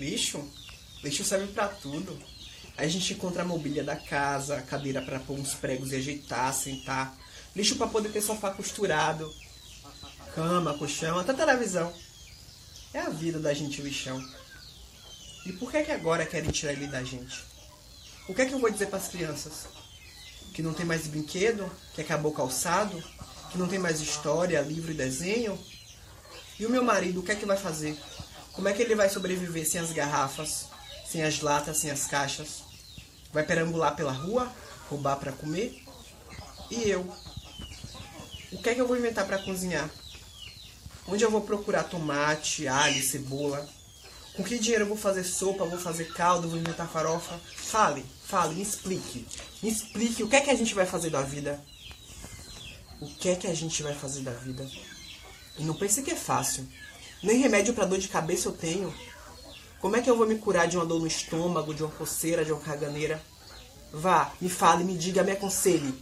Lixo? Lixo serve para tudo. A gente encontra a mobília da casa, cadeira para pôr uns pregos e ajeitar, sentar. Lixo para poder ter sofá costurado. Cama, colchão, até televisão. É a vida da gente lixão. E por que é que agora querem tirar ele da gente? O que é que eu vou dizer para as crianças? Que não tem mais brinquedo? Que acabou calçado? Que não tem mais história, livro e desenho? E o meu marido, o que é que vai fazer? Como é que ele vai sobreviver sem as garrafas, sem as latas, sem as caixas? Vai perambular pela rua, roubar para comer? E eu? O que é que eu vou inventar para cozinhar? Onde eu vou procurar tomate, alho, cebola? Com que dinheiro eu vou fazer sopa, vou fazer caldo, vou inventar farofa? Fale, fale, me explique. Me explique o que é que a gente vai fazer da vida. O que é que a gente vai fazer da vida? E não pense que é fácil. Nem remédio para dor de cabeça eu tenho. Como é que eu vou me curar de uma dor no estômago, de uma coceira, de uma caganeira? Vá, me fale, me diga, me aconselhe.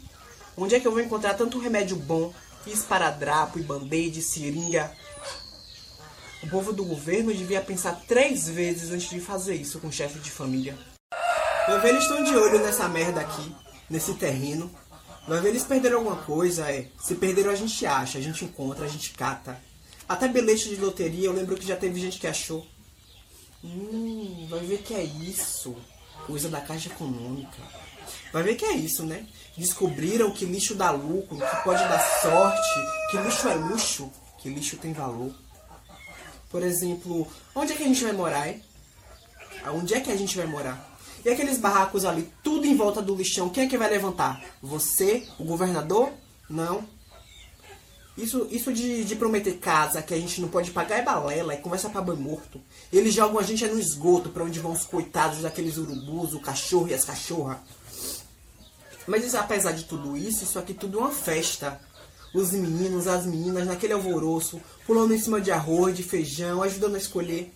Onde é que eu vou encontrar tanto remédio bom, esparadrapo e band-aid, seringa? O povo do governo devia pensar três vezes antes de fazer isso com o chefe de família. Vai ver, eles estão de olho nessa merda aqui, nesse terreno. Vai ver, eles perderam alguma coisa, é. Se perderam, a gente acha, a gente encontra, a gente cata. Até bilhete de loteria, eu lembro que já teve gente que achou. Hum, vai ver que é isso. Coisa da Caixa Econômica. Vai ver que é isso, né? Descobriram que lixo dá lucro, que pode dar sorte, que lixo é luxo, que lixo tem valor. Por exemplo, onde é que a gente vai morar, hein? Onde é que a gente vai morar? E aqueles barracos ali, tudo em volta do lixão, quem é que vai levantar? Você? O governador? Não. Isso, isso de, de prometer casa que a gente não pode pagar é balela, é conversa pra boi morto. Eles jogam a gente é no esgoto, para onde vão os coitados daqueles urubus, o cachorro e as cachorras. Mas isso, apesar de tudo isso, isso aqui tudo é uma festa. Os meninos, as meninas, naquele alvoroço, pulando em cima de arroz, de feijão, ajudando a escolher.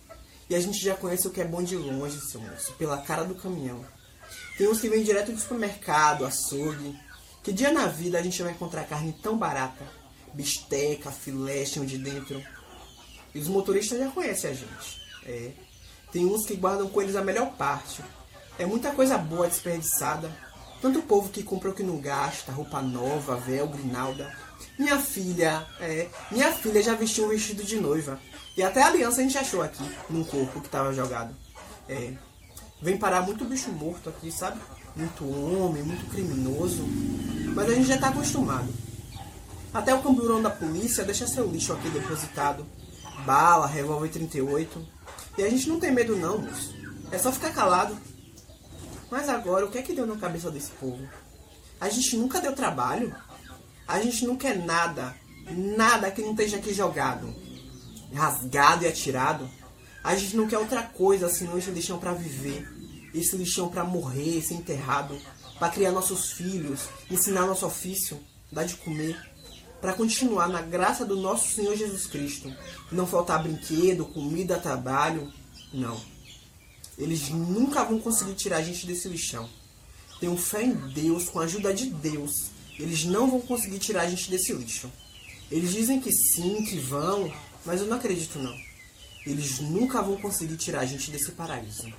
E a gente já conhece o que é bom de longe, seu moço, pela cara do caminhão. Tem uns que vêm direto do supermercado, açougue. Que dia na vida a gente vai encontrar carne tão barata? Bisteca, filé, chão de dentro. E os motoristas já conhecem a gente. É. Tem uns que guardam com eles a melhor parte. É muita coisa boa desperdiçada. Tanto o povo que compra o que não gasta, roupa nova, véu, grinalda. Minha filha, é, minha filha já vestiu um vestido de noiva. E até a aliança a gente achou aqui, num corpo que tava jogado. É, vem parar muito bicho morto aqui, sabe? Muito homem, muito criminoso. Mas a gente já tá acostumado. Até o camburão da polícia deixa seu lixo aqui depositado. Bala, revólver 38. E a gente não tem medo não, moço. É só ficar calado. Mas agora, o que é que deu na cabeça desse povo? A gente nunca deu trabalho. A gente não quer nada. Nada que não esteja aqui jogado. Rasgado e atirado. A gente não quer outra coisa senão esse lixão para viver. Esse lixão para morrer, ser enterrado. para criar nossos filhos. Ensinar nosso ofício. Dar de comer para continuar na graça do nosso Senhor Jesus Cristo. Não faltar brinquedo, comida, trabalho. Não. Eles nunca vão conseguir tirar a gente desse lixão. Tenho fé em Deus, com a ajuda de Deus. Eles não vão conseguir tirar a gente desse lixo. Eles dizem que sim, que vão, mas eu não acredito não. Eles nunca vão conseguir tirar a gente desse paraíso.